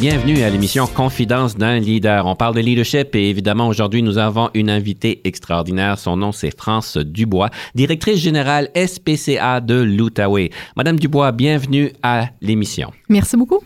Bienvenue à l'émission Confidence d'un leader. On parle de leadership et évidemment aujourd'hui nous avons une invitée extraordinaire. Son nom c'est France Dubois, directrice générale SPCA de l'Outaouais. Madame Dubois, bienvenue à l'émission. Merci beaucoup.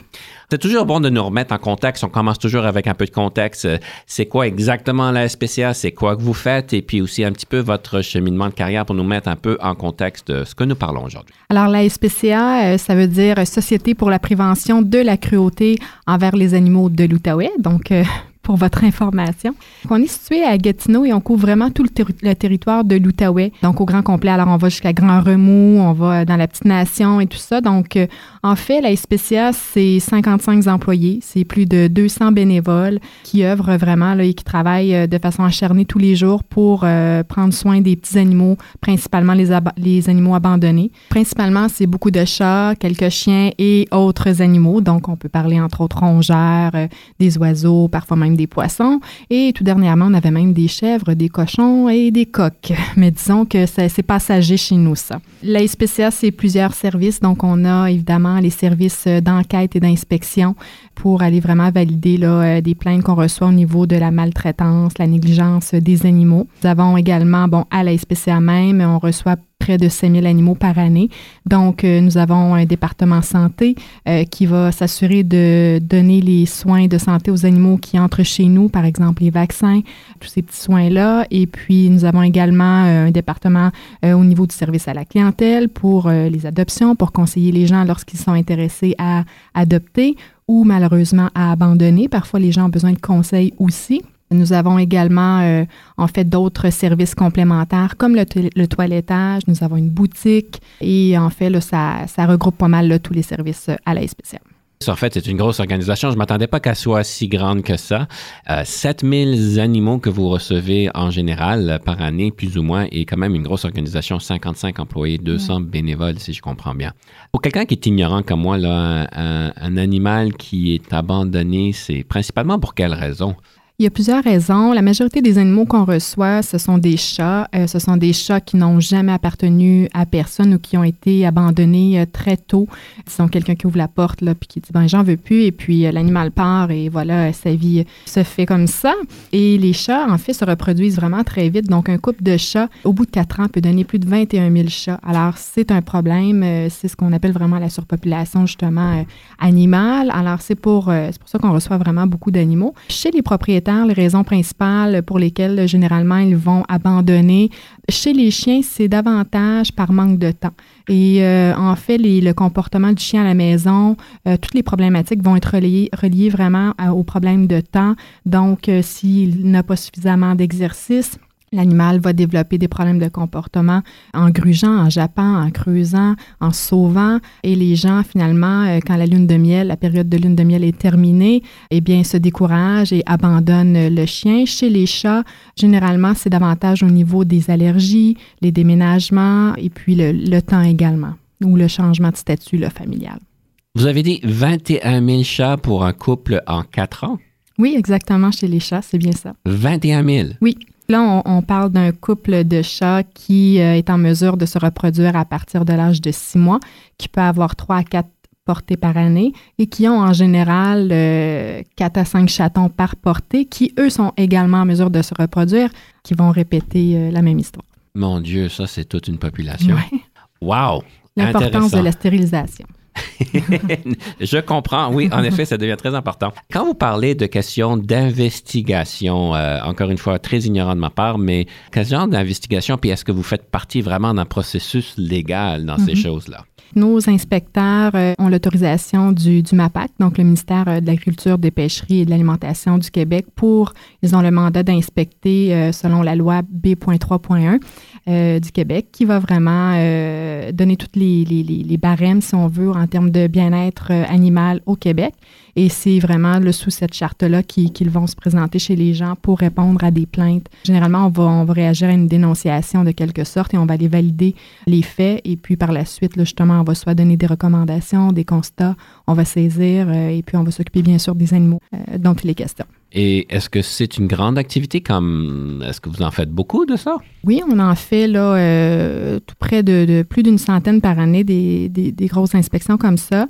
C'est toujours bon de nous remettre en contexte. On commence toujours avec un peu de contexte. C'est quoi exactement la SPCA? C'est quoi que vous faites? Et puis aussi un petit peu votre cheminement de carrière pour nous mettre un peu en contexte ce que nous parlons aujourd'hui. Alors, la SPCA, euh, ça veut dire Société pour la prévention de la cruauté envers les animaux de l'Outaouais. Donc, euh, pour votre information. On est situé à Gatineau et on couvre vraiment tout le, territoire de l'Outaouais, donc au grand complet. Alors, on va jusqu'à Grand Remous, on va dans la Petite Nation et tout ça. Donc, euh, en fait, la SPCA, c'est 55 employés, c'est plus de 200 bénévoles qui œuvrent vraiment et qui travaillent euh, de façon acharnée tous les jours pour euh, prendre soin des petits animaux, principalement les, animaux abandonnés. Principalement, c'est beaucoup de chats, quelques chiens et autres animaux. Donc, on peut parler entre autres rongeurs, des oiseaux, parfois même des poissons. Et tout dernièrement, on avait même des chèvres, des cochons et des coqs. Mais disons que c'est passager chez nous, ça. La SPCA, c'est plusieurs services. Donc, on a évidemment les services d'enquête et d'inspection pour aller vraiment valider là, euh, des plaintes qu'on reçoit au niveau de la maltraitance, la négligence des animaux. Nous avons également, bon, à la SPCA même, on reçoit près de 5000 animaux par année. Donc, euh, nous avons un département santé euh, qui va s'assurer de donner les soins de santé aux animaux qui entrent chez nous, par exemple les vaccins, tous ces petits soins-là. Et puis, nous avons également euh, un département au niveau du service à la clientèle pour les adoptions, pour conseiller les gens lorsqu'ils sont intéressés à adopter ou malheureusement à abandonner. Parfois, les gens ont besoin de conseils aussi. Nous avons également, euh, en fait, d'autres services complémentaires comme le, toilettage. Nous avons une boutique et en fait, là, ça, ça regroupe pas mal tous les services euh, à la SPCA. En fait, c'est une grosse organisation. Je ne m'attendais pas qu'elle soit si grande que ça. Euh, 7000 animaux que vous recevez en général par année, plus ou moins, et quand même une grosse organisation, 55 employés, 200 bénévoles, si je comprends bien. Pour quelqu'un qui est ignorant comme moi, là, un animal qui est abandonné, c'est principalement pour quelle raison? Il y a plusieurs raisons. La majorité des animaux qu'on reçoit, ce sont des chats. Euh, ce sont des chats qui n'ont jamais appartenu à personne ou qui ont été abandonnés euh, très tôt. Disons quelqu'un qui ouvre la porte là, puis qui dit ben j'en veux plus et puis euh, l'animal part et voilà sa vie se fait comme ça. Et les chats en fait se reproduisent vraiment très vite. Donc un couple de chats au bout de quatre ans peut donner plus de 21 000 chats. Alors c'est un problème. c'est ce qu'on appelle vraiment la surpopulation justement animale. Alors c'est pour c'est pour ça qu'on reçoit vraiment beaucoup d'animaux. Chez les propriétaires les raisons principales pour lesquelles généralement ils vont abandonner. Chez les chiens, c'est davantage par manque de temps. Et euh, en fait, le comportement du chien à la maison, euh, toutes les problématiques vont être reliées, vraiment au problème de temps. Donc, euh, s'il n'a pas suffisamment d'exercice, L'animal va développer des problèmes de comportement en grugeant, en jappant, en creusant, en sauvant. Et les gens, finalement, euh, quand la lune de miel, la période de lune de miel est terminée, eh bien, se découragent et abandonnent le chien. Chez les chats, généralement, c'est davantage au niveau des allergies, les déménagements et puis le, temps également, ou le changement de statut familial. Vous avez dit 21 000 chats pour un couple en quatre ans? Oui, exactement, chez les chats, c'est bien ça. 21 000? Oui. Là, on, parle d'un couple de chats qui euh, est en mesure de se reproduire à partir de l'âge de six mois, qui peut avoir trois à quatre portées par année et qui ont en général euh, quatre à cinq chatons par portée, qui eux sont également en mesure de se reproduire, qui vont répéter euh, la même histoire. Mon Dieu, ça c'est toute une population. Wow! L'importance de la stérilisation. Je comprends. Oui, en effet, ça devient très important. Quand vous parlez de questions d'investigation, euh, encore une fois, très ignorant de ma part, mais quel genre d'investigation, puis est-ce que vous faites partie vraiment d'un processus légal dans ces Mhm. choses-là? Nos inspecteurs euh, ont l'autorisation du, du MAPAC, donc le ministère euh, de l'Agriculture, des Pêcheries et de l'Alimentation du Québec, pour, ils ont le mandat d'inspecter euh, selon la loi B.3.1 euh, du Québec, qui va vraiment euh, donner toutes les, les, les, les barèmes, si on veut, en termes de bien-être euh, animal au Québec. Et c'est vraiment le, sous cette charte-là qui- qu'ils vont se présenter chez les gens pour répondre à des plaintes. Généralement, on va, on réagir à une dénonciation de quelque sorte et on va aller valider les faits. Et puis par la suite, justement, on va soit donner des recommandations, des constats, on va saisir euh, et puis on va s'occuper bien sûr des animaux euh, dont il est question. Et est-ce que c'est une grande activité comme... Est-ce que vous en faites beaucoup de ça? Oui, on en fait là euh, tout près de, plus d'une centaine par année des- des grosses inspections comme ça.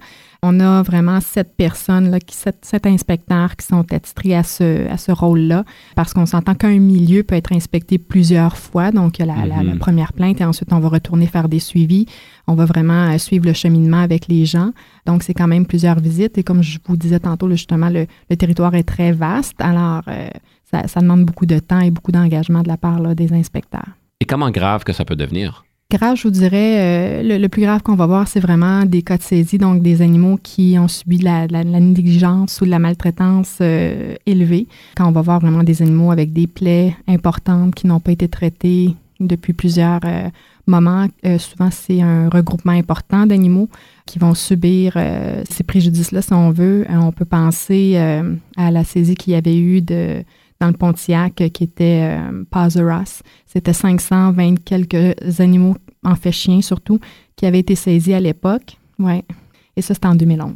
On a vraiment sept personnes, là, qui, sept, sept inspecteurs qui sont attitrés à ce, à ce rôle-là, parce qu'on s'entend qu'un milieu peut être inspecté plusieurs fois. Donc, il y a la, la- la Mhm. première plainte et ensuite, on va retourner faire des suivis. On va vraiment euh, suivre le cheminement avec les gens. Donc, c'est quand même plusieurs visites. Et comme je vous disais tantôt, là, justement, le, le territoire est très vaste. Alors, euh, ça, ça demande beaucoup de temps et beaucoup d'engagement de la part là, des inspecteurs. Et comment grave que ça peut devenir? Je vous dirais, euh, le, plus grave qu'on va voir, c'est vraiment des cas de saisie, donc des animaux qui ont subi de la, négligence ou de la maltraitance euh, élevée. Quand on va voir vraiment des animaux avec des plaies importantes qui n'ont pas été traitées depuis plusieurs euh, moments, souvent c'est un regroupement important d'animaux qui vont subir ces préjudices-là, si on veut. On peut penser à la saisie qu'il y avait eu de, dans le Pontiac euh, qui était euh. C'était 520 quelques animaux, en fait chiens surtout, qui avaient été saisis à l'époque. Ouais. Et ça, c'était en 2011.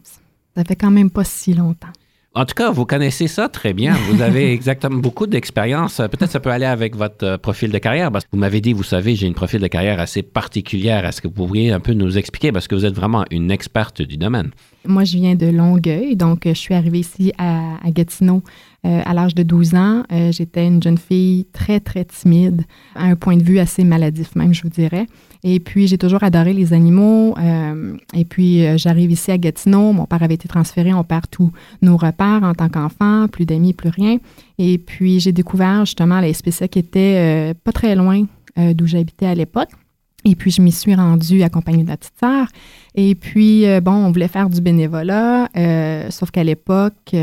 Ça fait quand même pas si longtemps. En tout cas, vous connaissez ça très bien. Vous avez exactement beaucoup d'expérience. Peut-être ça peut aller avec votre euh, profil de carrière. Parce que vous m'avez dit, vous savez, j'ai une profil de carrière assez particulière. Est-ce que vous pourriez un peu nous expliquer? Parce que vous êtes vraiment une experte du domaine? Moi, je viens de Longueuil, donc euh, je suis arrivée ici à, à Gatineau euh, à l'âge de 12 ans. Euh, J'étais une jeune fille très, très timide, à un point de vue assez maladif même, je vous dirais. Et puis, j'ai toujours adoré les animaux. euh, et puis, j'arrive ici à Gatineau. Mon père avait été transféré. On perd tous nos repères en tant qu'enfant, plus d'amis, plus rien. Et puis, j'ai découvert justement la SPCA qui était pas très loin d'où j'habitais à l'époque. Et puis, je m'y suis rendue accompagnée de la petite sœur. Et puis, bon, on voulait faire du bénévolat, sauf qu'à l'époque,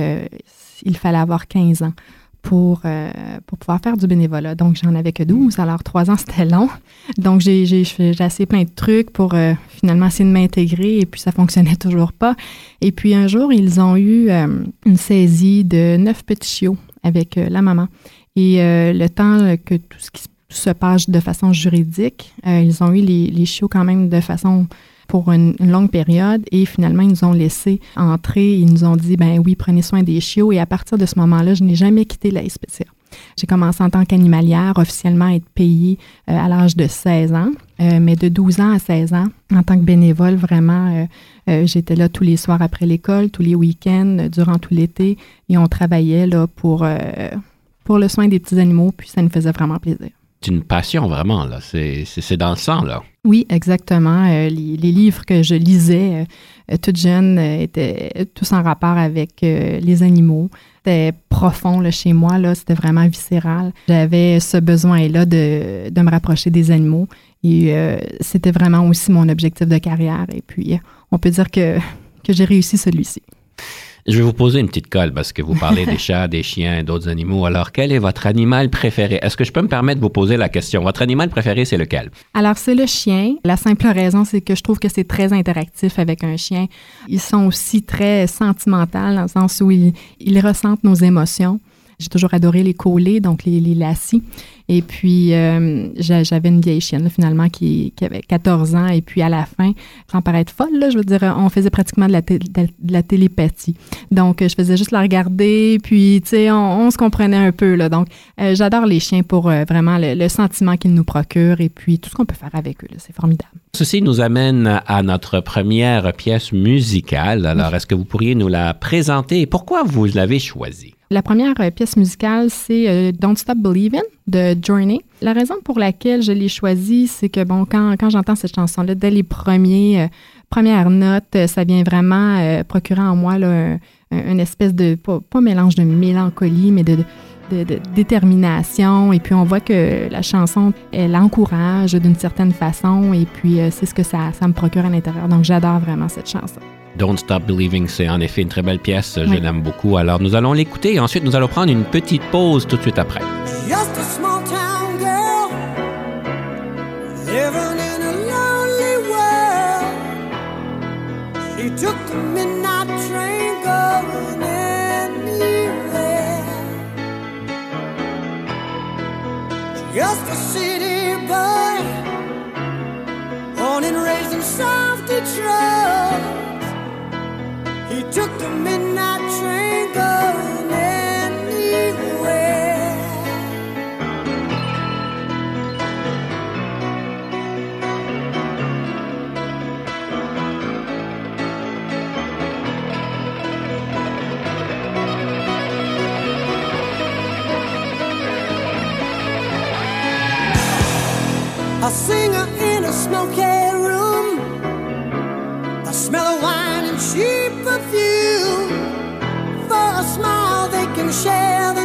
il fallait avoir 15 ans pour, euh, pour pouvoir faire du bénévolat. Donc, j'en avais que 12. Alors, trois ans, c'était long. Donc, j'ai j'ai- j'ai essayé plein de trucs pour euh, finalement essayer de m'intégrer et puis ça fonctionnait toujours pas. Et puis, un jour, ils ont eu euh, une saisie de neuf petits chiots avec la maman. Et le temps que tout ce qui se- se passe de façon juridique, ils ont eu les, les chiots quand même de façon pour une, longue période et finalement, ils nous ont laissé entrer. Ils nous ont dit, ben oui, prenez soin des chiots. Et à partir de ce moment-là, je n'ai jamais quitté la. J'ai commencé en tant qu'animalière, officiellement à être payée euh, à l'âge de 16 ans, Euh, mais de 12 ans à 16 ans, en tant que bénévole, vraiment, euh, j'étais là tous les soirs après l'école, tous les week-ends, durant tout l'été, et on travaillait là pour, pour le soin des petits animaux, puis ça nous faisait vraiment plaisir. Une passion, vraiment. là. C'est dans le sang, là. Oui, exactement. Euh, les, livres que je lisais euh, euh, toute jeune euh, étaient tous en rapport avec les animaux. C'était profond là, chez moi, là, c'était vraiment viscéral. J'avais ce besoin-là de, de me rapprocher des animaux et c'était vraiment aussi mon objectif de carrière. Et puis, on peut dire que, que j'ai réussi celui-ci. Je vais vous poser une petite colle parce que vous parlez des chats, des chiens, d'autres animaux. Alors, quel est votre animal préféré? Est-ce que je peux me permettre de vous poser la question? Votre animal préféré, c'est lequel? Alors, c'est le chien. La simple raison, c'est que je trouve que c'est très interactif avec un chien. Ils sont aussi très sentimentaux dans le sens où ils, ils ressentent nos émotions. J'ai toujours adoré les collés, donc les, les lacis. Et puis, euh, j'a- j'avais une vieille chienne, là, finalement, qui, qui avait 14 ans. Et puis, à la fin, sans paraître folle, là, je veux dire, on faisait pratiquement de la, té- de la télépathie. Donc, euh, je faisais juste la regarder, puis, tu sais, on, on se comprenait un peu, là. Donc, euh, j'adore les chiens pour euh, vraiment le, le sentiment qu'ils nous procurent et puis tout ce qu'on peut faire avec eux. C'est formidable. Ceci nous amène à notre première pièce musicale. Alors, est-ce que vous pourriez nous la présenter? Et pourquoi vous l'avez choisie? La première euh, pièce musicale, c'est euh, Don't Stop Believin' de Journey. La raison pour laquelle je l'ai choisie, c'est que, bon, quand, quand j'entends cette chanson-là, dès les premiers euh, première note, ça vient vraiment procurer en moi là, une espèce de, pas, mélange de mélancolie, mais de, de, détermination. Et puis, on voit que la chanson, elle encourage d'une certaine façon. Et puis, c'est ce que ça, ça me procure à l'intérieur. Donc, j'adore vraiment cette chanson. Don't Stop Believing, c'est en effet une très belle pièce, je l'aime beaucoup. Alors nous allons l'écouter et ensuite nous allons prendre une petite pause tout de suite après. Just a small town girl, living in a lonely world. She took the midnight train going anywhere. Just a city boy, born and raised in South Detroit. A singer in a smoky room, the smell of wine and cheap perfume. For a smile, they can share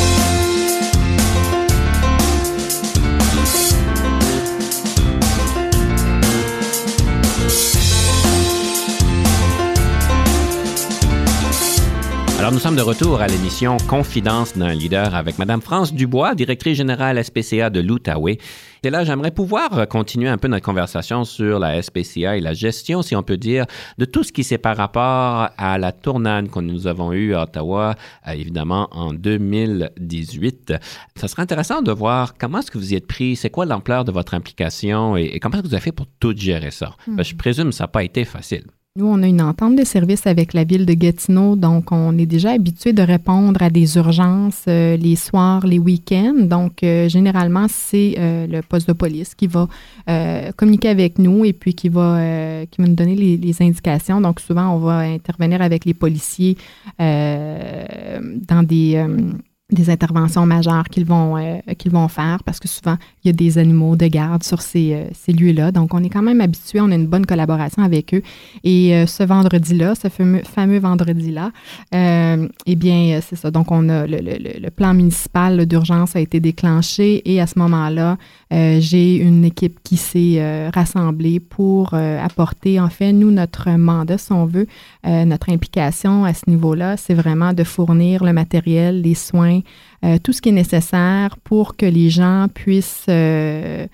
Alors, nous sommes de retour à l'émission Confidence d'un leader avec Mme France Dubois, directrice générale SPCA de l'Outaouais. Et là, j'aimerais pouvoir continuer un peu notre conversation sur la SPCA et la gestion, si on peut dire, de tout ce qui s'est par rapport à la tournade que nous avons eue à Ottawa, euh, évidemment, en 2018. Ça serait intéressant de voir comment est-ce que vous y êtes pris, c'est quoi l'ampleur de votre implication et, comment est-ce que vous avez fait pour tout gérer ça? Je hmm. présume que ça n'a pas été facile. Nous, on a une entente de service avec la ville de Gatineau, donc on est déjà habitué de répondre à des urgences euh, les soirs, les week-ends. Donc, euh, généralement, c'est euh, le poste de police qui va communiquer avec nous et puis qui va, qui va nous donner les, les, indications. Donc, souvent, on va intervenir avec les policiers dans des des interventions majeures qu'ils vont, euh, qu'ils vont faire parce que souvent, il y a des animaux de garde sur ces, euh, lieux-là. Donc, on est quand même habitué, on a une bonne collaboration avec eux. Et euh, ce vendredi-là, ce fameux, vendredi-là, eh bien, c'est ça. Donc, on a le, le, le plan municipal d'urgence a été déclenché et à ce moment-là, j'ai une équipe qui s'est rassemblée pour apporter, en fait, nous, notre mandat, si on veut, notre implication à ce niveau-là, c'est vraiment de fournir le matériel, les soins, euh, tout ce qui est nécessaire pour que les gens puissent euh,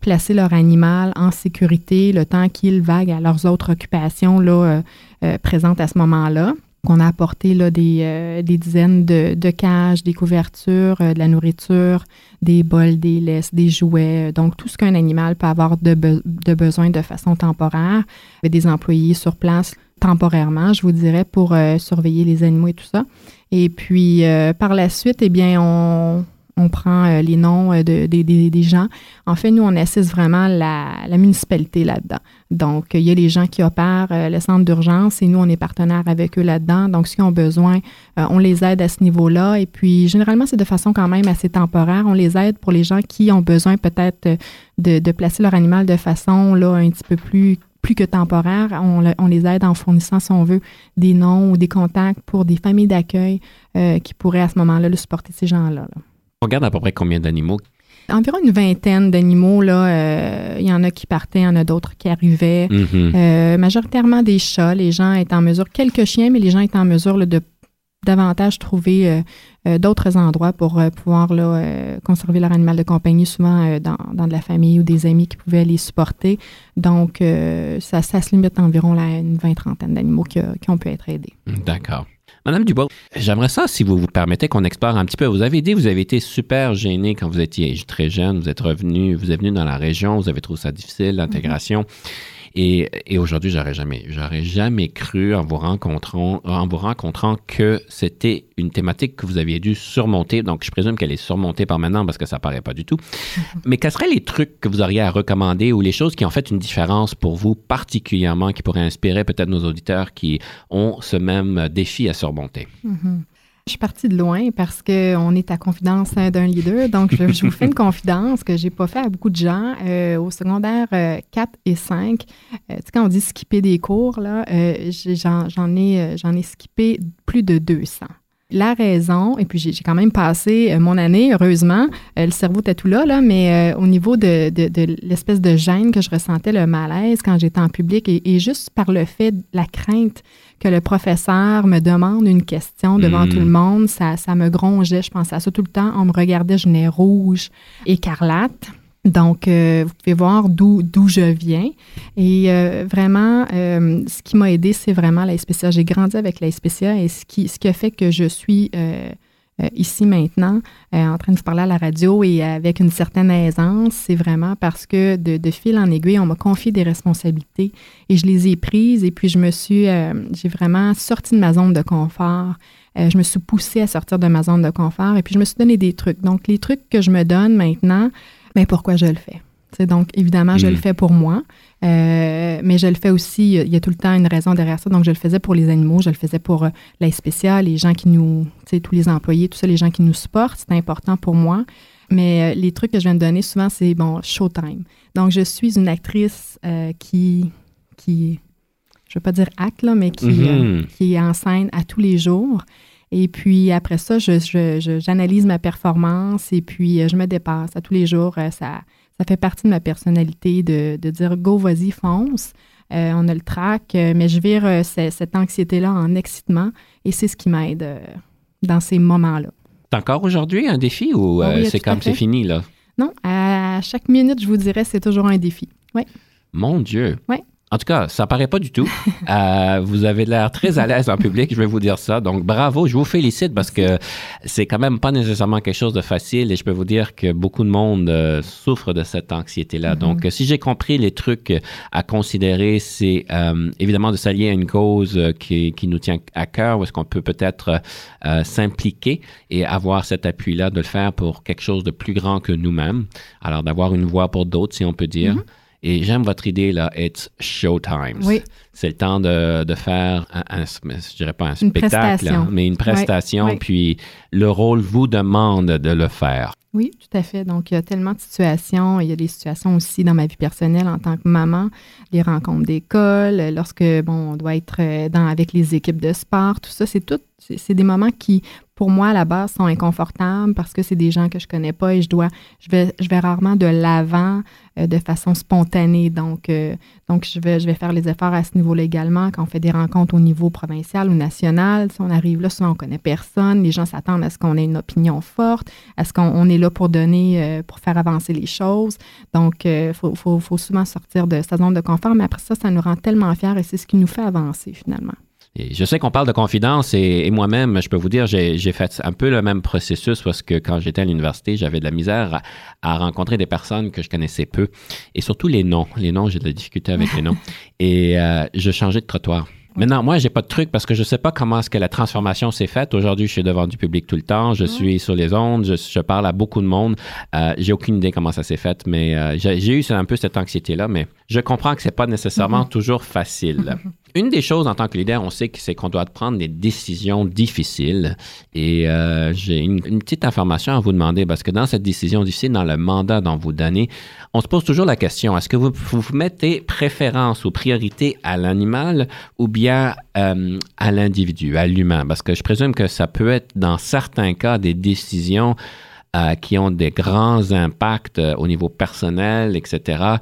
placer leur animal en sécurité le temps qu'ils vaguent à leurs autres occupations là, euh, présentes à ce moment-là. On a apporté là, des, dizaines de, cages, des couvertures, de la nourriture, des bols, des laisses, des jouets, donc tout ce qu'un animal peut avoir de, de, besoin de façon temporaire. Des employés sur place temporairement, je vous dirais, pour surveiller les animaux et tout ça. Et puis, euh, par la suite, eh bien, on, prend euh, les noms euh, de, des gens. En fait, nous, on assiste vraiment la, municipalité là-dedans. Donc, il y a les gens qui opèrent le centre d'urgence et nous, on est partenaire avec eux là-dedans. Donc, s'ils ont besoin, on les aide à ce niveau-là. Et puis, généralement, c'est de façon quand même assez temporaire. On les aide pour les gens qui ont besoin peut-être de, placer leur animal de façon là, un petit peu plus que temporaire. On, les aide en fournissant, si on veut, des noms ou des contacts pour des familles d'accueil euh, qui pourraient à ce moment-là le supporter ces gens-là. On regarde à peu près combien d'animaux? Environ une vingtaine d'animaux. Là, euh, il y en a qui partaient, il y en a d'autres qui arrivaient. Mm-hmm. Euh, majoritairement des chats. Les gens étaient en mesure, quelques chiens, mais les gens étaient en mesure de davantage trouver euh, d'autres endroits pour pouvoir là, conserver leur animal de compagnie, souvent dans, dans, de la famille ou des amis qui pouvaient les supporter. Donc, ça, ça, se limite environ à une vingt-trentaine d'animaux qui, qui, ont pu être aidés. D'accord. Madame Dubois, j'aimerais ça, si vous vous permettez, qu'on explore un petit peu. Vous avez dit, vous avez été super gêné quand vous étiez très jeune, vous êtes revenu, vous êtes venu dans la région, vous avez trouvé ça difficile, l'intégration. Et, et aujourd'hui, j'aurais jamais, j'aurais jamais cru en vous rencontrant, en vous rencontrant que c'était une thématique que vous aviez dû surmonter. Donc, je présume qu'elle est surmontée par maintenant parce que ça paraît pas du tout. Mais quels seraient les trucs que vous auriez à recommander ou les choses qui ont fait une différence pour vous particulièrement, qui pourraient inspirer peut-être nos auditeurs qui ont ce même défi à surmonter? Mm-hmm. Je suis partie de loin parce qu'on est à confidence d'un leader. Donc, je, vous fais une confidence que j'ai pas fait à beaucoup de gens. Euh, au secondaire 4 euh, et 5, euh, tu sais, quand on dit skipper des cours, là, j'en ai, j'en ai skippé plus de 200 la raison, et puis j'ai quand même passé mon année, heureusement, le cerveau était tout là, là mais au niveau de, de, l'espèce de gêne que je ressentais, le malaise quand j'étais en public, et, et, juste par le fait, la crainte que le professeur me demande une question devant tout le hmm. monde, ça, ça me grongeait. Je pensais à ça tout le temps. On me regardait, je venais rouge, écarlate. Donc, euh, vous pouvez voir d'où je viens. Et euh, vraiment, euh, ce qui m'a aidé, c'est vraiment la SPCA. J'ai grandi avec la SPCA et ce qui, ce qui a fait que je suis euh, ici maintenant, euh, en train de vous parler à la radio et avec une certaine aisance, c'est vraiment parce que de, fil en aiguille, on m'a confié des responsabilités et je les ai prises et puis je me suis, euh, j'ai vraiment sorti de ma zone de confort. je me suis poussée à sortir de ma zone de confort et puis je me suis donné des trucs. Donc, les trucs que je me donne maintenant, mais pourquoi je le fais? donc, évidemment, je le mm. fais pour moi, euh, mais je le fais aussi, il y a tout le temps une raison derrière ça. Donc, je le faisais pour les animaux, je le faisais pour euh, la spéciale, les gens qui nous, tous les employés, tout ça, les gens qui nous supportent, c'est important pour moi. Mais euh, les trucs que je viens de donner souvent, c'est, bon, showtime. Donc, je suis une actrice qui, qui, je ne veux pas dire acte, là, mais qui, mm-hmm. qui est en scène à tous les jours. Et puis après ça, j'analyse je, ma performance et puis je me dépasse à tous les jours. Ça, ça fait partie de ma personnalité de, dire go, vas-y, fonce. Euh, on a le trac, euh, mais je vire euh, cette anxiété-là en excitement et c'est ce qui m'aide dans ces moments-là. C'est encore aujourd'hui un défi ou c'est comme c'est fini là? Non, à chaque minute, je vous dirais, c'est toujours un défi. Oui. Mon Dieu. Oui. En tout cas, ça paraît pas du tout. Euh, vous avez l'air très à l'aise en public, je vais vous dire ça. Donc, bravo, je vous félicite parce que c'est quand même pas nécessairement quelque chose de facile et je peux vous dire que beaucoup de monde euh, souffre de cette anxiété-là. Mhm. Donc, si j'ai compris les trucs à considérer, c'est euh, évidemment de s'allier à une cause euh, qui, qui nous tient à cœur, où est-ce qu'on peut peut-être euh, s'impliquer et avoir cet appui-là de le faire pour quelque chose de plus grand que nous-mêmes. Alors, d'avoir une voix pour d'autres, si on peut dire. Mhm. Et j'aime votre idée, là, it's showtime. Oui. C'est le temps de, de faire, un, un- je dirais pas un Une spectacle, hein, mais une prestation, oui. puis le rôle vous demande de le faire. Oui, tout à fait. Donc, il y a tellement de situations. Il y a des situations aussi dans ma vie personnelle en tant que maman, les rencontres d'école, lorsque, bon, on doit être euh, dans, avec les équipes de sport, tout ça, c'est tout, c'est des moments qui, pour moi, à la base, sont inconfortables parce que c'est des gens que je connais pas et je dois, je vais, rarement de l'avant euh, de façon spontanée. Donc, euh, donc je, vais, je vais faire les efforts à ce niveau-là également. Quand on fait des rencontres au niveau provincial ou national, si on arrive là, souvent on connaît personne. Les gens s'attendent à ce qu'on ait une opinion forte, à ce qu'on on est là pour donner, euh, pour faire avancer les choses. Donc, il faut, faut, faut souvent sortir de sa zone de confort, mais après ça, ça nous rend tellement fiers et c'est ce qui nous fait avancer finalement. Et je sais qu'on parle de confidence et, et moi-même, je peux vous dire, j'ai fait un peu le même processus parce que quand j'étais à l'université, j'avais de la misère à, à rencontrer des personnes que je connaissais peu et surtout les noms. Les noms, j'ai de la difficulté avec les noms. Et euh, je changeais de trottoir. Maintenant, moi, j'ai pas de truc parce que je sais pas comment est-ce que la transformation s'est faite. Aujourd'hui, je suis devant du public tout le temps. Je suis sur les ondes. Je, je parle à beaucoup de monde. Euh, j'ai aucune idée comment ça s'est fait, mais euh, j'ai j'ai eu un peu cette anxiété-là. Mais je comprends que c'est pas nécessairement toujours facile. Une des choses en tant que leader, on sait que c'est qu'on doit prendre des décisions difficiles. Et euh, j'ai une, petite information à vous demander parce que dans cette décision difficile, dans le mandat dont vous donnez, on se pose toujours la question est-ce que vous, vous mettez préférence ou priorité à l'animal ou bien euh, à l'individu, à l'humain? Parce que je présume que ça peut être dans certains cas des décisions euh, qui ont des grands impacts euh, au niveau personnel, etc.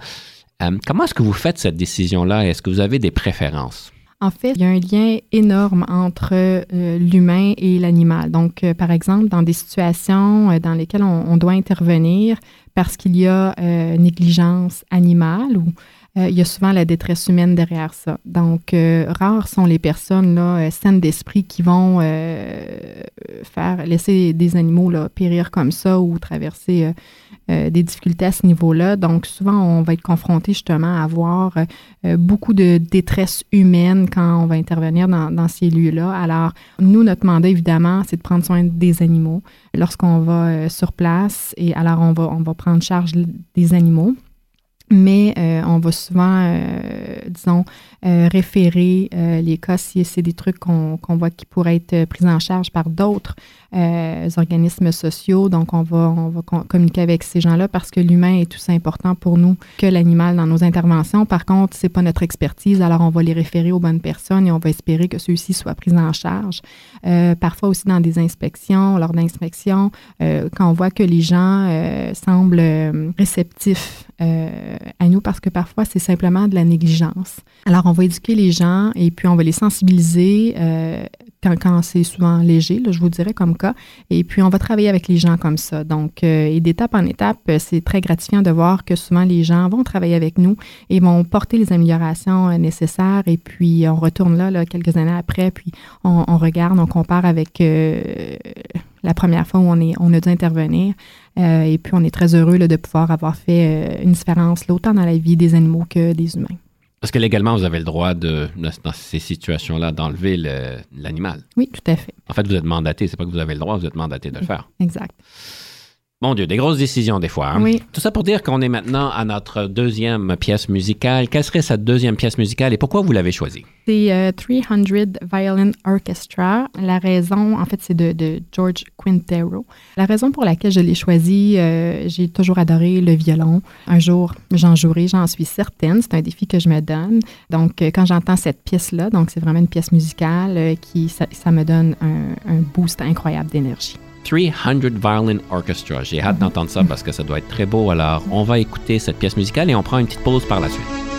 Euh, comment est-ce que vous faites cette décision-là? Est-ce que vous avez des préférences? En fait, il y a un lien énorme entre euh, l'humain et l'animal. Donc, euh, par exemple, dans des situations dans lesquelles on, on doit intervenir parce qu'il y a négligence animale ou euh, il y a souvent la détresse humaine derrière ça. Donc, euh, rares sont les personnes là, euh, saines d'esprit qui vont euh, faire laisser des animaux là, périr comme ça ou traverser des difficultés à ce niveau-là. Donc, souvent, on va être confronté justement à avoir euh, beaucoup de détresse humaine quand on va intervenir dans, dans ces lieux-là. Alors, nous, notre mandat, évidemment, c'est de prendre soin des animaux lorsqu'on va sur place. Et alors, on va, on va prendre charge des animaux. Mais euh, on va souvent, euh, disons, euh, référer euh, les cas si c'est des trucs qu'on qu'on voit qui pourraient être euh, pris en charge par d'autres euh, organismes sociaux. Donc, on va, on va com- communiquer avec ces gens-là parce que l'humain est aussi important pour nous que l'animal dans nos interventions. Par contre, c'est pas notre expertise, alors on va les référer aux bonnes personnes et on va espérer que ceux-ci soient pris en charge. Parfois aussi dans des inspections, lors d'inspections, quand on voit que les gens semblent réceptifs à nous parce que parfois c'est simplement de la négligence. Alors on va éduquer les gens et puis on va les sensibiliser euh, quand, quand c'est souvent léger, je vous dirais comme cas, et puis on va travailler avec les gens comme ça. Donc, euh, et d'étape en étape, euh, c'est très gratifiant de voir que souvent les gens vont travailler avec nous et vont porter les améliorations euh, nécessaires et puis on retourne là, quelques années après, puis on, regarde, on compare avec euh, la première fois où on, est, on a dû intervenir. Et puis, on est très heureux de pouvoir avoir fait une différence, là, autant dans la vie des animaux que des humains. Parce que légalement, vous avez le droit de, dans ces situations-là, d'enlever le- l'animal. Oui, tout à fait. En fait, vous êtes mandaté. C'est pas que vous avez le droit, vous êtes mandaté de le faire. Exact. Mon Dieu, des grosses décisions des fois. hein? Oui. Tout ça pour dire qu'on est maintenant à notre deuxième pièce musicale. Quelle serait cette deuxième pièce musicale et pourquoi vous l'avez choisie? C'est euh, 300 Violin Orchestra. La raison, en fait, c'est de, de George Quintero. La raison pour laquelle je l'ai choisi, euh, j'ai toujours adoré le violon. Un jour, j'en jouerai, j'en suis certaine. C'est un défi que je me donne. Donc, euh, quand j'entends cette pièce-là, donc c'est vraiment une pièce musicale euh, qui, ça, ça me donne un, un boost incroyable d'énergie. 300 Violin Orchestra. J'ai hâte d'entendre ça parce que ça doit être très beau. Alors, on va écouter cette pièce musicale et on prend une petite pause par la suite.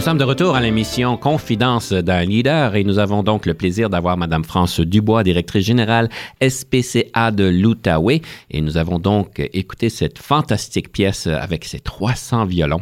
De retour à l'émission Confidence d'un leader et nous avons donc le plaisir d'avoir Madame France Dubois, directrice générale SPCA de l'Outaouais. Et nous avons donc écouté cette fantastique pièce avec ses 300 violons.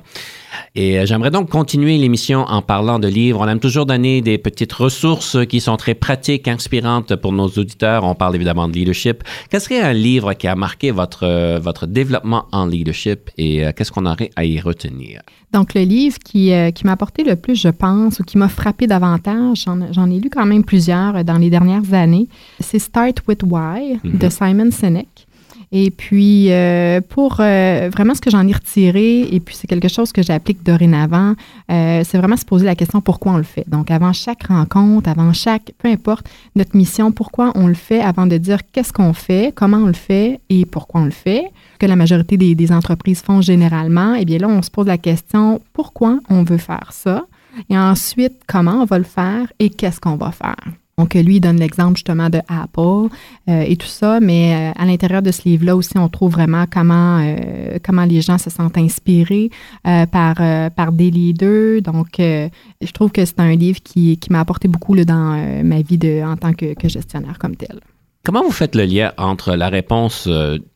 Et euh, j'aimerais donc continuer l'émission en parlant de livres. On aime toujours donner des petites ressources qui sont très pratiques, inspirantes pour nos auditeurs. On parle évidemment de leadership. Quel serait un livre qui a marqué votre, euh, votre développement en leadership et euh, qu'est-ce qu'on aurait à y retenir? Donc, le livre qui, qui m'a apporté le plus, je pense, ou qui m'a frappé davantage, j'en ai lu quand même plusieurs dans les dernières années, c'est Start with Why de mm-hmm. Simon Sinek. Et puis, euh, pour euh, vraiment ce que j'en ai retiré, et puis c'est quelque chose que j'applique dorénavant, euh, c'est vraiment se poser la question pourquoi on le fait? Donc, avant chaque rencontre, avant chaque, peu importe notre mission, pourquoi on le fait, avant de dire qu'est-ce qu'on fait, comment on le fait et pourquoi on le fait, que la majorité des, des entreprises font généralement, eh bien là, on se pose la question pourquoi on veut faire ça, et ensuite comment on va le faire et qu'est-ce qu'on va faire? Donc, lui, il donne l'exemple justement de Apple euh, et tout ça, mais euh, à l'intérieur de ce livre-là aussi, on trouve vraiment comment, euh, comment les gens se sentent inspirés par, par des leaders. Donc, je trouve que c'est un livre qui, qui m'a apporté beaucoup là, dans ma vie de, en tant que, que, gestionnaire comme tel. Comment vous faites le lien entre la réponse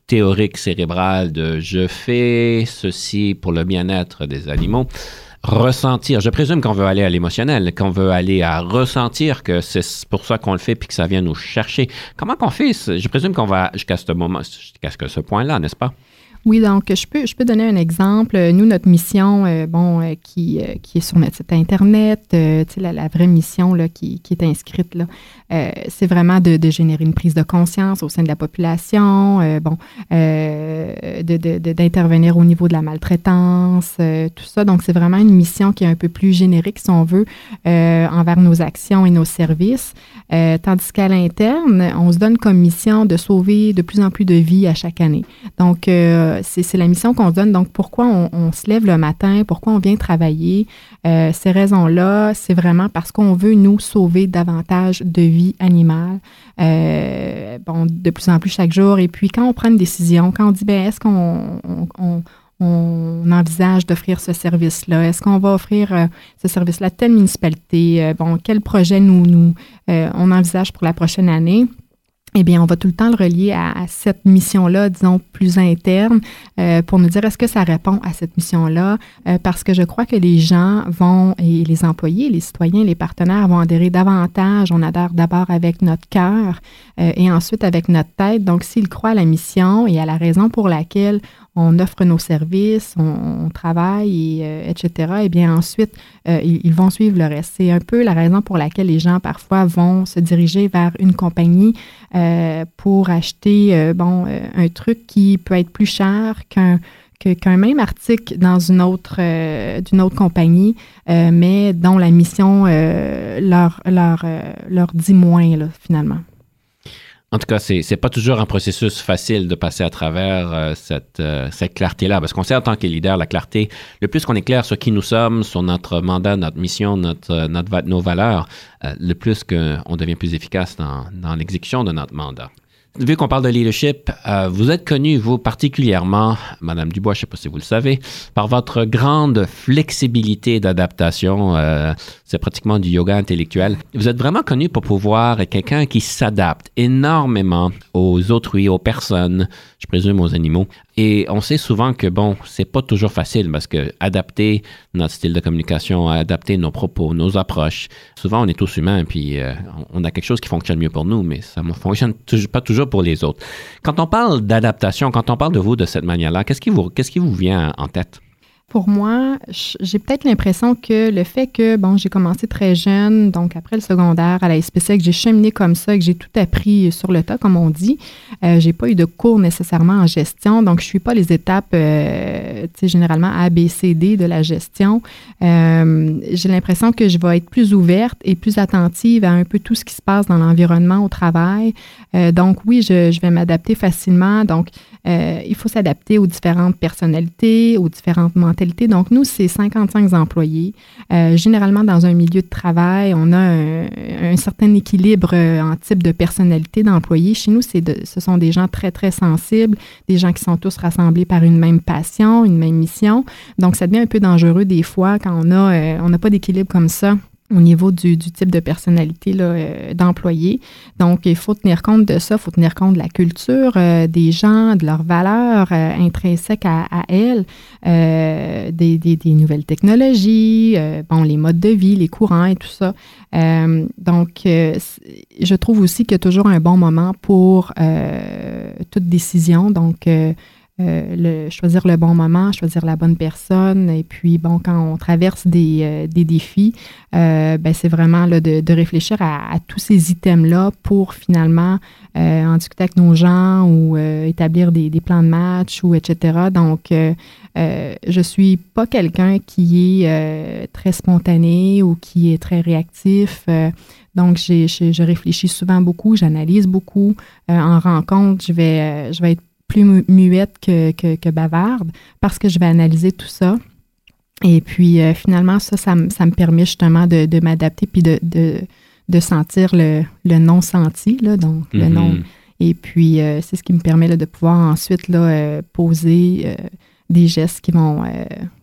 théorique cérébrale de je fais ceci pour le bien-être des animaux ressentir. Je présume qu'on veut aller à l'émotionnel, qu'on veut aller à ressentir que c'est pour ça qu'on le fait puis que ça vient nous chercher. Comment qu'on fait? Je présume qu'on va jusqu'à ce moment, jusqu'à ce point-là, n'est-ce pas? Oui, donc je peux, je peux donner un exemple. Nous, notre mission, euh, bon, euh, qui, euh, qui est sur notre site Internet, sais, la, vraie mission là, qui, qui est inscrite, là, c'est vraiment de, de, générer une prise de conscience au sein de la population, bon, d'intervenir au niveau de la maltraitance, tout ça. Donc, c'est vraiment une mission qui est un peu plus générique, si on veut, envers nos actions et nos services. tandis qu'à l'interne, on se donne comme mission de sauver de plus en plus de vies à chaque année. Donc, c'est la mission qu'on donne. Donc, pourquoi on, se lève le matin, pourquoi on vient travailler, euh, ces raisons-là, c'est vraiment parce qu'on veut nous sauver davantage de vie animale, euh, de plus en plus chaque jour. Et puis, quand on prend une décision, quand on dit, ben, est-ce qu'on on, envisage d'offrir ce service-là? Est-ce qu'on va offrir euh, ce service-là à telle municipalité? bon, quel projet nous, nous on envisage pour la prochaine année? Eh bien, on va tout le temps le relier à, cette mission-là, disons, plus interne, euh, pour nous dire est-ce que ça répond à cette mission-là, euh, parce que je crois que les gens vont, et les employés, les citoyens, les partenaires vont adhérer davantage. On adhère d'abord avec notre cœur euh, et ensuite avec notre tête. Donc, s'ils croient à la mission et à la raison pour laquelle on offre nos services, on, travaille, et, etc., eh bien, ensuite, ils, ils, vont suivre le reste. C'est un peu la raison pour laquelle les gens, parfois, vont se diriger vers une compagnie euh, pour acheter euh, bon, euh, un truc qui peut être plus cher qu'un qu'un même article dans une autre, d'une autre compagnie, mais dont la mission leur, leur, leur dit moins, finalement. En tout cas, c'est n'est pas toujours un processus facile de passer à travers euh, cette, euh, cette clarté-là, parce qu'on sait en tant que leader, la clarté, le plus qu'on est clair sur qui nous sommes, sur notre mandat, notre mission, notre, euh, notre nos valeurs, le plus qu'on devient plus efficace dans, dans l'exécution de notre mandat. Vu qu'on parle de leadership, euh, vous êtes connu, vous particulièrement, Madame Dubois, je ne sais pas si vous le savez, par votre grande flexibilité d'adaptation. Euh, c'est pratiquement du yoga intellectuel. Vous êtes vraiment connu pour pouvoir être quelqu'un qui s'adapte énormément aux autrui, aux personnes, je présume aux animaux. Et on sait souvent que, bon, c'est pas toujours facile parce que adapter notre style de communication, adapter nos propos, nos approches, souvent on est tous humains puis euh, on a quelque chose qui fonctionne mieux pour nous, mais ça ne fonctionne pas toujours pour les autres. Quand on parle d'adaptation, quand on parle de vous de cette manière-là, qu'est-ce qui vous, qu'est-ce qui vous vient en tête? Pour moi, j'ai peut-être l'impression que le fait que, bon, j'ai commencé très jeune, donc après le secondaire à la SPC, que j'ai cheminé comme ça, que j'ai tout appris sur le tas, comme on dit. Euh, j'ai pas eu de cours nécessairement en gestion, donc je suis pas les étapes, euh, tu sais, généralement A, B, C, D de la gestion. Euh, j'ai l'impression que je vais être plus ouverte et plus attentive à un peu tout ce qui se passe dans l'environnement au travail. Euh, donc oui, je, je vais m'adapter facilement. Donc il faut s'adapter aux différentes personnalités, aux différentes mentalités. Donc, nous, c'est 55 employés. généralement, dans un milieu de travail, on a un, certain équilibre en type de personnalité d'employés. Chez nous, c'est ce sont des gens très, très sensibles, des gens qui sont tous rassemblés par une même passion, une même mission. Donc, ça devient un peu dangereux des fois quand on a, on n'a pas d'équilibre comme ça au niveau du, type de personnalité euh, d'employé. Donc, il faut tenir compte de ça, il faut tenir compte de la culture euh, des gens, de leurs valeurs euh, intrinsèques à, elles, des, des, nouvelles technologies, bon, les modes de vie, les courants et tout ça. donc, je trouve aussi qu'il y a toujours un bon moment pour toute décision. Donc, euh, le, choisir le bon moment, choisir la bonne personne. Et puis, bon, quand on traverse des, euh, des défis, euh, ben, c'est vraiment là, de, de, réfléchir à, tous ces items-là pour finalement en discuter avec nos gens ou établir des, des, plans de match ou etc. Donc, je suis pas quelqu'un qui est très spontané ou qui est très réactif. Donc, j'ai, je réfléchis souvent beaucoup, j'analyse beaucoup. en rencontre, je vais, je vais être plus muette que, bavarde parce que je vais analyser tout ça. Et puis, euh, finalement, ça, ça, me permet justement de, m'adapter puis de, de, sentir le, non-senti, là, donc le non. Mm-hmm. Et puis, euh, c'est ce qui me permet de pouvoir ensuite là, euh, poser des gestes qui vont,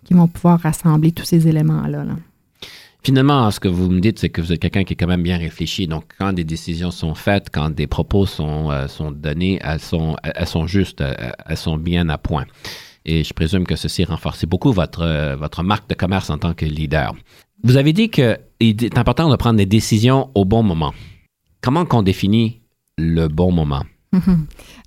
qui vont pouvoir rassembler tous ces éléments-là. là. Finalement, ce que vous me dites, c'est que vous êtes quelqu'un qui est quand même bien réfléchi. Donc, quand des décisions sont faites, quand des propos sont, euh, donnés, elles sont, elles sont justes, euh, elles sont bien à point. Et je présume que ceci renforce beaucoup votre, euh, votre marque de commerce en tant que leader. Vous avez dit qu'il est important de prendre des décisions au bon moment. Comment qu'on définit le bon moment?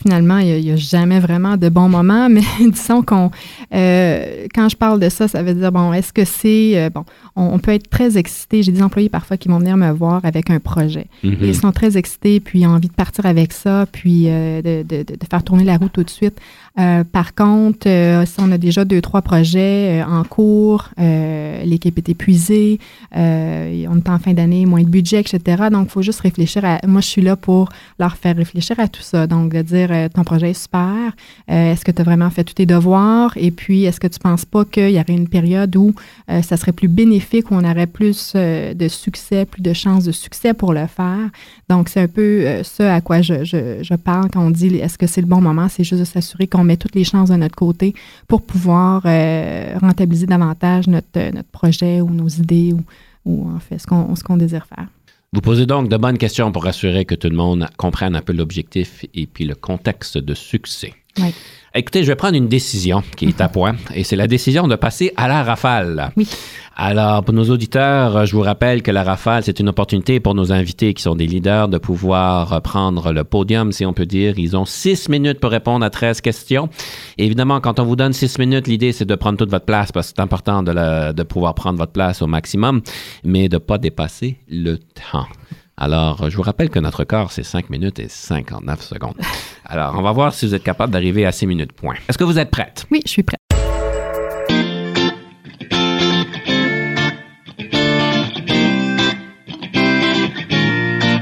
Finalement, il n'y a, jamais vraiment de bon moment, mais disons qu'on, euh, quand je parle de ça, ça veut dire, bon, est-ce que c'est, euh, bon, on, peut être très excité. J'ai des employés parfois qui vont venir me voir avec un projet. Mm-hmm. Ils sont très excités, puis ont envie de partir avec ça, puis euh, de, de, de, faire tourner la roue tout de suite. par contre, si on a déjà deux, trois projets en cours, l'équipe est épuisée, on est en fin d'année, moins de budget, etc. Donc, il faut juste réfléchir à, moi, je suis là pour leur faire réfléchir à tout ça donc, de dire euh, ton projet est super, euh, est-ce que tu as vraiment fait tous tes devoirs? Et puis, est-ce que tu ne penses pas qu'il y aurait une période où euh, ça serait plus bénéfique, où on aurait plus de succès, plus de chances de succès pour le faire? Donc, c'est un peu ce à quoi je, parle quand on dit est-ce que c'est le bon moment? C'est juste de s'assurer qu'on met toutes les chances de notre côté pour pouvoir rentabiliser davantage notre, projet ou nos idées ou en fait ce qu'on désire faire. Vous posez donc de bonnes questions pour assurer que tout le monde comprenne un peu l'objectif et puis le contexte de succès. Oui. Écoutez, je vais prendre une décision qui est à point, et c'est la décision de passer à la rafale. Oui. Alors, pour nos auditeurs, je vous rappelle que la rafale, c'est une opportunité pour nos invités qui sont des leaders de pouvoir prendre le podium, si on peut dire. Ils ont six minutes pour répondre à 13 questions. évidemment, quand on vous donne six minutes, l'idée, c'est de prendre toute votre place parce que c'est important de, de pouvoir prendre votre place au maximum, mais de ne pas dépasser le temps. Alors, je vous rappelle que notre corps, c'est 5 minutes et 59 secondes. Alors, on va voir si vous êtes capable d'arriver à 6 minutes point. Est-ce que vous êtes prête? Oui, je suis prête.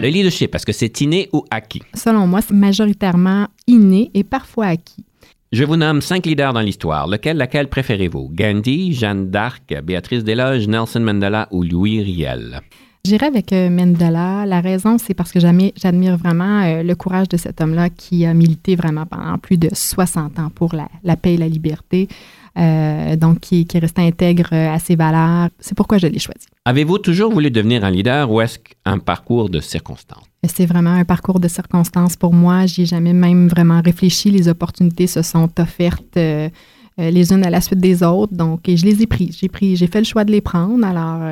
Le leadership, est-ce que c'est inné ou acquis? Selon moi, c'est majoritairement inné et parfois acquis. Je vous nomme cinq leaders dans l'histoire. Lequel, laquelle préférez-vous? Gandhi, Jeanne d'Arc, Béatrice Desloges, Nelson Mandela ou Louis Riel? J'irai avec euh, Mandela. La raison, c'est parce que j'admire vraiment euh, le courage de cet homme-là qui a milité vraiment pendant plus de 60 ans pour la, paix et la liberté. Euh, donc, qui, qui est resté intègre à ses valeurs. C'est pourquoi je l'ai choisi. Avez-vous toujours voulu devenir un leader ou est-ce un parcours de circonstances? C'est vraiment un parcours de circonstances pour moi. J'y ai jamais même vraiment réfléchi. Les opportunités se sont offertes les unes à la suite des autres. Donc, et je les ai prises. J'ai pris, j'ai fait le choix de les prendre. Alors,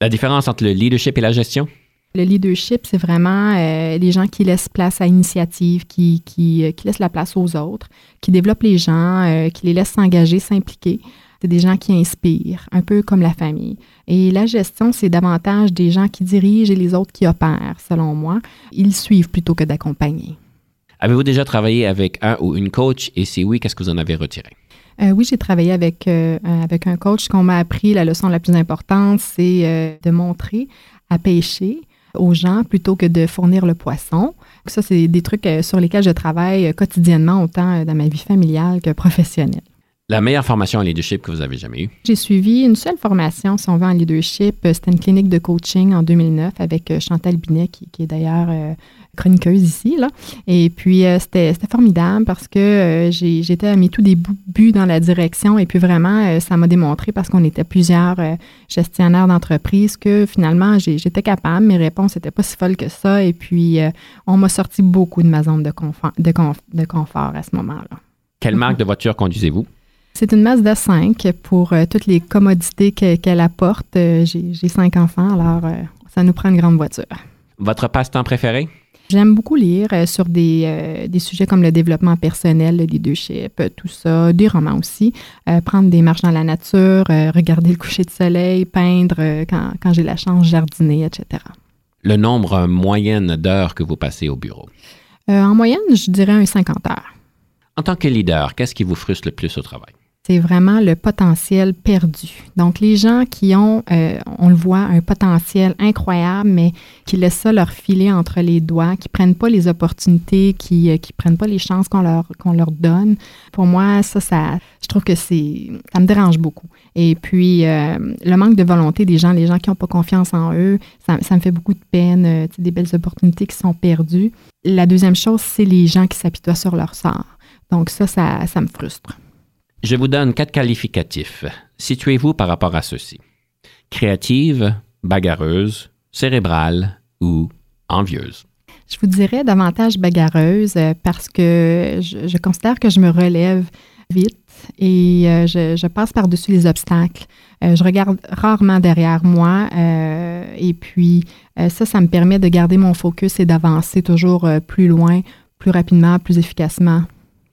la différence entre le leadership et la gestion? Le leadership, c'est vraiment euh, les gens qui laissent place à l'initiative, qui, qui, euh, qui, laissent la place aux autres, qui développent les gens, euh, qui les laissent s'engager, s'impliquer. C'est des gens qui inspirent, un peu comme la famille. Et la gestion, c'est davantage des gens qui dirigent et les autres qui opèrent, selon moi. Ils suivent plutôt que d'accompagner. Avez-vous déjà travaillé avec un ou une coach? Et si oui, qu'est-ce que vous en avez retiré? Euh, oui, j'ai travaillé avec, euh, avec un coach. qu'on m'a appris, la leçon la plus importante, c'est euh, de montrer à pêcher aux gens plutôt que de fournir le poisson. Ça, c'est des trucs euh, sur lesquels je travaille quotidiennement, autant dans ma vie familiale que professionnelle. La meilleure formation en leadership que vous avez jamais eue? J'ai suivi une seule formation, si on veut, en leadership. C'était une clinique de coaching en 2009 avec Chantal Binet, qui, est d'ailleurs chroniqueuse ici. Là. Et puis, euh, c'était formidable parce que euh, j'étais à mes tout débuts dans la direction et puis vraiment, euh, ça m'a démontré parce qu'on était plusieurs gestionnaires d'entreprise que finalement, j'étais capable, mes réponses n'étaient pas si folles que ça et puis on m'a sorti beaucoup de ma zone de confort, de, de confort à ce moment-là. Quelle marque de voiture conduisez-vous? C'est une Mazda 5 pour toutes les commodités qu'elle apporte. J'ai cinq enfants, alors ça nous prend une grande voiture. Votre passe-temps préféré? J'aime beaucoup lire euh, sur des, euh, des, sujets comme le développement personnel, le leadership, euh, tout ça, des romans aussi. prendre des marches dans la nature, regarder le coucher de soleil, peindre quand, quand j'ai la chance, jardiner, etc. Le nombre moyen d'heures que vous passez au bureau? en moyenne, je dirais un 50 heures. En tant que leader, qu'est-ce qui vous frustre le plus au travail? C'est vraiment le potentiel perdu. Donc, les gens qui ont, euh, on le voit, un potentiel incroyable, mais qui laissent ça leur filer entre les doigts, qui prennent pas les opportunités, qui, euh, qui prennent pas les chances qu'on leur, leur donne. Pour moi, ça, ça, je trouve que c'est, ça me dérange beaucoup. Et puis, euh, le manque de volonté des gens, les gens qui n'ont pas confiance en eux, ça, me fait beaucoup de peine, des belles opportunités qui sont perdues. La deuxième chose, c'est les gens qui s'apitoient sur leur sort. Donc, ça, ça, ça me frustre. Je vous donne quatre qualificatifs. Situez-vous par rapport à ceux-ci. Créative, bagarreuse, cérébrale ou envieuse. Je vous dirais davantage bagarreuse euh, parce que je, considère que je me relève vite et euh, je, passe par-dessus les obstacles. Euh, je regarde rarement derrière moi et puis ça, ça me permet de garder mon focus et d'avancer toujours plus loin, plus rapidement, plus efficacement.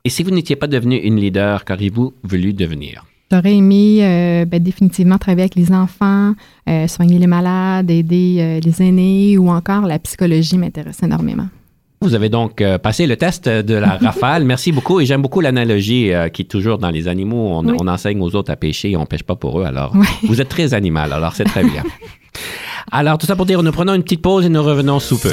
Et si vous n'étiez pas devenu une leader, qu'auriez-vous voulu devenir? J'aurais aimé euh, ben, définitivement travailler avec les enfants, euh, soigner les malades, aider euh, les aînés ou encore la psychologie m'intéresse énormément. Vous avez donc passé le test de la rafale. Merci beaucoup et j'aime beaucoup l'analogie qui est toujours dans les animaux. On, enseigne aux autres à pêcher et on ne pêche pas pour eux. Alors, vous êtes très animal, alors c'est très bien. alors, tout ça pour dire, nous prenons une petite pause et nous revenons sous peu.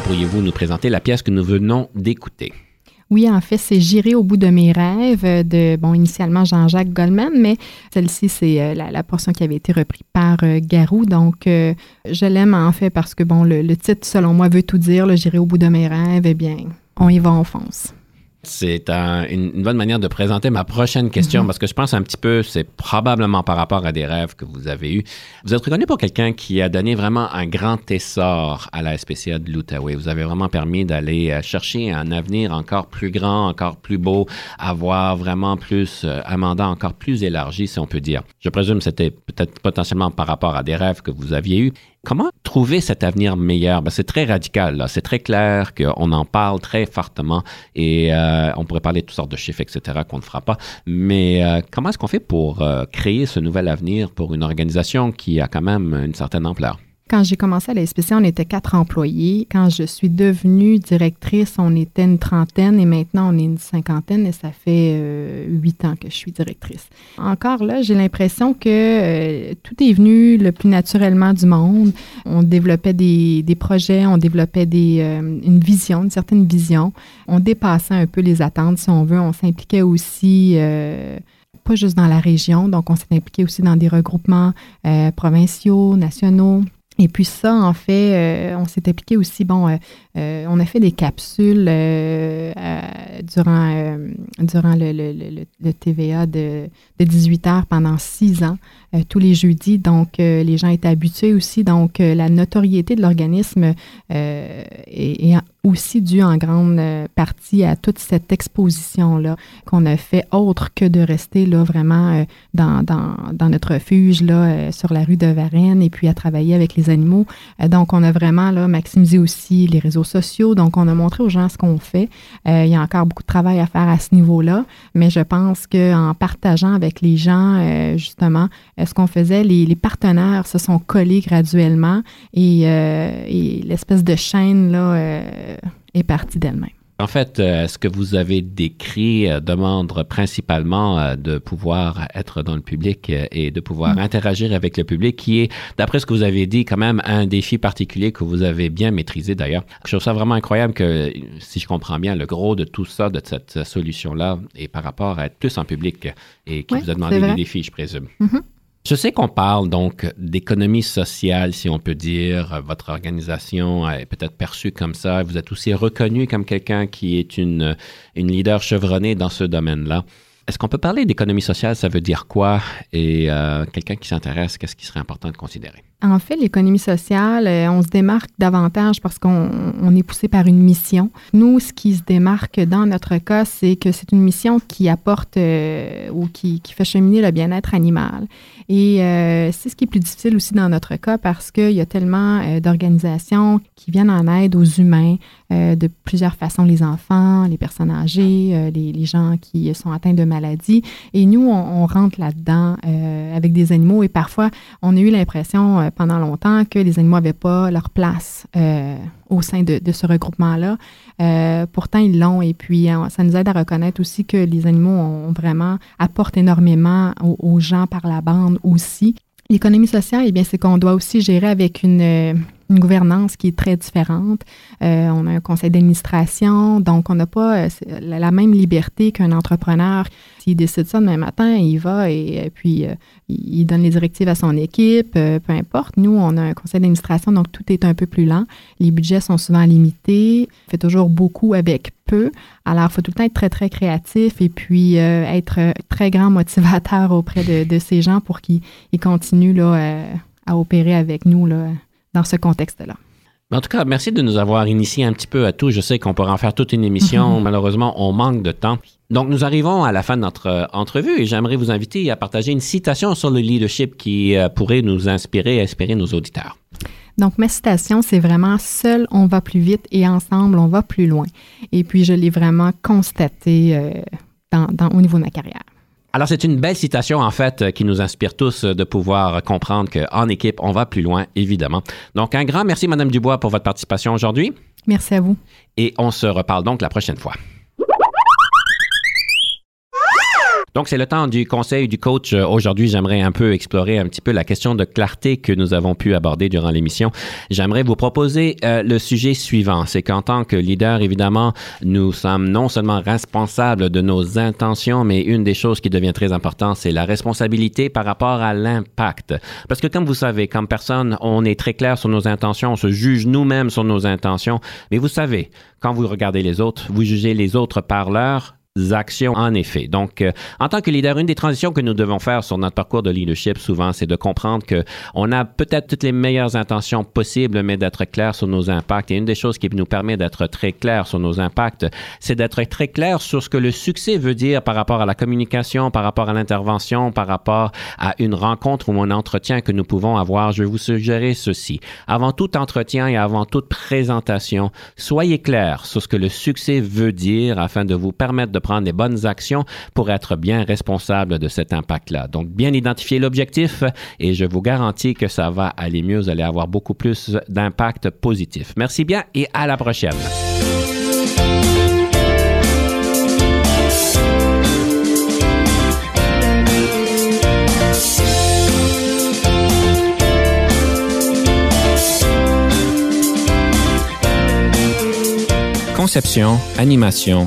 Pourriez-vous nous présenter la pièce que nous venons d'écouter? Oui, en fait, c'est J'irai au bout de mes rêves de, bon, initialement Jean-Jacques Goldman, mais celle-ci, c'est euh, la, portion qui avait été reprise par euh, Garou. Donc, euh, je l'aime en fait parce que, bon, le, titre, selon moi, veut tout dire. J'irai au bout de mes rêves. Eh bien, on y va, en fonce. C'est une, bonne manière de présenter ma prochaine question mhm. parce que je pense un petit peu, c'est probablement par rapport à des rêves que vous avez eus. Vous êtes reconnu pour quelqu'un qui a donné vraiment un grand essor à la SPCA de l'Outaouais. Vous avez vraiment permis d'aller euh, chercher un avenir encore plus grand, encore plus beau, avoir vraiment plus, euh, un mandat encore plus élargi, si on peut dire. Je présume que c'était peut-être potentiellement par rapport à des rêves que vous aviez eus. Comment trouver cet avenir meilleur? Ben, c'est très radical, c'est très clair qu'on en parle très fortement et euh, on pourrait parler de toutes sortes de chiffres, etc., qu'on ne fera pas. Mais euh, comment est-ce qu'on fait pour euh, créer ce nouvel avenir pour une organisation qui a quand même une certaine ampleur? Quand j'ai commencé à la SPC, on était quatre employés. Quand je suis devenue directrice, on était une trentaine et maintenant on est une cinquantaine et ça fait euh, huit ans que je suis directrice. Encore là, j'ai l'impression que euh, tout est venu le plus naturellement du monde. On développait des, projets, on développait des, euh, une vision, une certaine vision. On dépassait un peu les attentes, si on veut. On s'impliquait aussi pas juste dans la région, donc on s'est impliqué aussi dans des regroupements provinciaux, nationaux. Et puis ça, en fait, euh, on s'est appliqué aussi, bon, euh, euh, on a fait des capsules durant, durant le, TVA de, 18 heures pendant six ans, tous les jeudis. Donc, les gens étaient habitués aussi. Donc, la notoriété de l'organisme est, est, aussi dû en grande partie à toute cette exposition-là qu'on a fait, autre que de rester là vraiment dans, dans, dans, notre refuge là, sur la rue de Varennes et puis à travailler avec les animaux. donc, on a vraiment là, maximisé aussi les réseaux sociaux. Donc, on a montré aux gens ce qu'on fait. il y a encore beaucoup de travail à faire à ce niveau-là, mais je pense qu'en partageant avec les gens, justement, ce qu'on faisait, les, les, partenaires se sont collés graduellement et, et l'espèce de chaîne là, est partie d'elle-même. En fait, euh, ce que vous avez décrit euh, demande principalement euh, de pouvoir être dans le public et de pouvoir mm. interagir avec le public, qui est, d'après ce que vous avez dit, quand même un défi particulier que vous avez bien maîtrisé d'ailleurs. Je trouve ça vraiment incroyable que, si je comprends bien, le gros de tout ça, de cette solution-là, est par rapport à être plus en public et qui vous a demandé des défis, je présume. Mm-hmm. Je sais qu'on parle donc d'économie sociale, si on peut dire. Votre organisation est peut-être perçue comme ça. Vous êtes aussi reconnu comme quelqu'un qui est une, une leader chevronnée dans ce domaine-là. Est-ce qu'on peut parler d'économie sociale? Ça veut dire quoi? Et euh, quelqu'un qui s'intéresse, qu'est-ce qui serait important de considérer? En fait, l'économie sociale, euh, on se démarque davantage parce qu'on est poussé par une mission. Nous, ce qui se démarque dans notre cas, c'est que c'est une mission qui apporte euh, ou qui, fait cheminer le bien-être animal. Et c'est ce qui est plus difficile aussi dans notre cas parce qu'il y a tellement d'organisations qui viennent en aide aux humains de plusieurs façons, les enfants, les personnes âgées, les, gens qui sont atteints de maladies. Et nous, on rentre là-dedans avec des animaux et parfois, on a eu l'impression pendant longtemps que les animaux n'avaient pas leur place euh, au sein de, ce regroupement-là. Euh, pourtant, ils l'ont et puis euh, ça nous aide à reconnaître aussi que les animaux ont vraiment apportent énormément aux, gens par la bande aussi. L'économie sociale, eh bien, c'est qu'on doit aussi gérer avec une une gouvernance qui est très différente. Euh, on a un conseil d'administration, donc on n'a pas euh, la, même liberté qu'un entrepreneur. S'il décide ça demain matin, il va et, puis euh, il donne les directives à son équipe, peu importe. Nous, on a un conseil d'administration, donc tout est un peu plus lent. Les budgets sont souvent limités. On fait toujours beaucoup avec peu. Alors, il faut tout le temps être très, très créatif et puis être très grand motivateur auprès de, de ces gens pour qu'ils continuent là, à opérer avec nous là, dans ce contexte-là. En tout cas, merci de nous avoir initié un petit peu à tout. Je sais qu'on pourrait en faire toute une émission. Malheureusement, on manque de temps. Donc, nous arrivons à la fin de notre euh, entrevue et j'aimerais vous inviter à partager une citation sur le leadership qui euh, pourrait nous inspirer et inspirer nos auditeurs. Donc, ma citation, c'est vraiment seul, on va plus vite et ensemble, on va plus loin. Et puis, je l'ai vraiment constaté euh, dans, au niveau de ma carrière. Alors, c'est une belle citation, en fait, qui nous inspire tous de pouvoir comprendre qu'en équipe, on va plus loin, évidemment. Donc, un grand merci, Madame Dubois, pour votre participation aujourd'hui. Merci à vous. Et on se reparle donc la prochaine fois. Donc, c'est le temps du conseil du coach. Euh, aujourd'hui, j'aimerais un peu explorer un petit peu la question de clarté que nous avons pu aborder durant l'émission. J'aimerais vous proposer euh, le sujet suivant. C'est qu'en tant que leader, évidemment, nous sommes non seulement responsables de nos intentions, mais une des choses qui devient très importante, c'est la responsabilité par rapport à l'impact. Parce que comme vous savez, comme personne, on est très clair sur nos intentions, on se juge nous-mêmes sur nos intentions. Mais vous savez, quand vous regardez les autres, vous jugez les autres par leur actions en effet. Donc, euh, en tant que leader, une des transitions que nous devons faire sur notre parcours de leadership souvent, c'est de comprendre que on a peut-être toutes les meilleures intentions possibles, mais d'être clair sur nos impacts. Et une des choses qui nous permet d'être très clair sur nos impacts, c'est d'être très clair sur ce que le succès veut dire par rapport à la communication, par rapport à l'intervention, par rapport à une rencontre ou un entretien que nous pouvons avoir. Je vais vous suggérer ceci. Avant tout entretien et avant toute présentation, soyez clair sur ce que le succès veut dire afin de vous permettre de prendre les bonnes actions pour être bien responsable de cet impact-là. Donc, bien identifier l'objectif et je vous garantis que ça va aller mieux. Vous allez avoir beaucoup plus d'impact positif. Merci bien et à la prochaine. Conception, animation,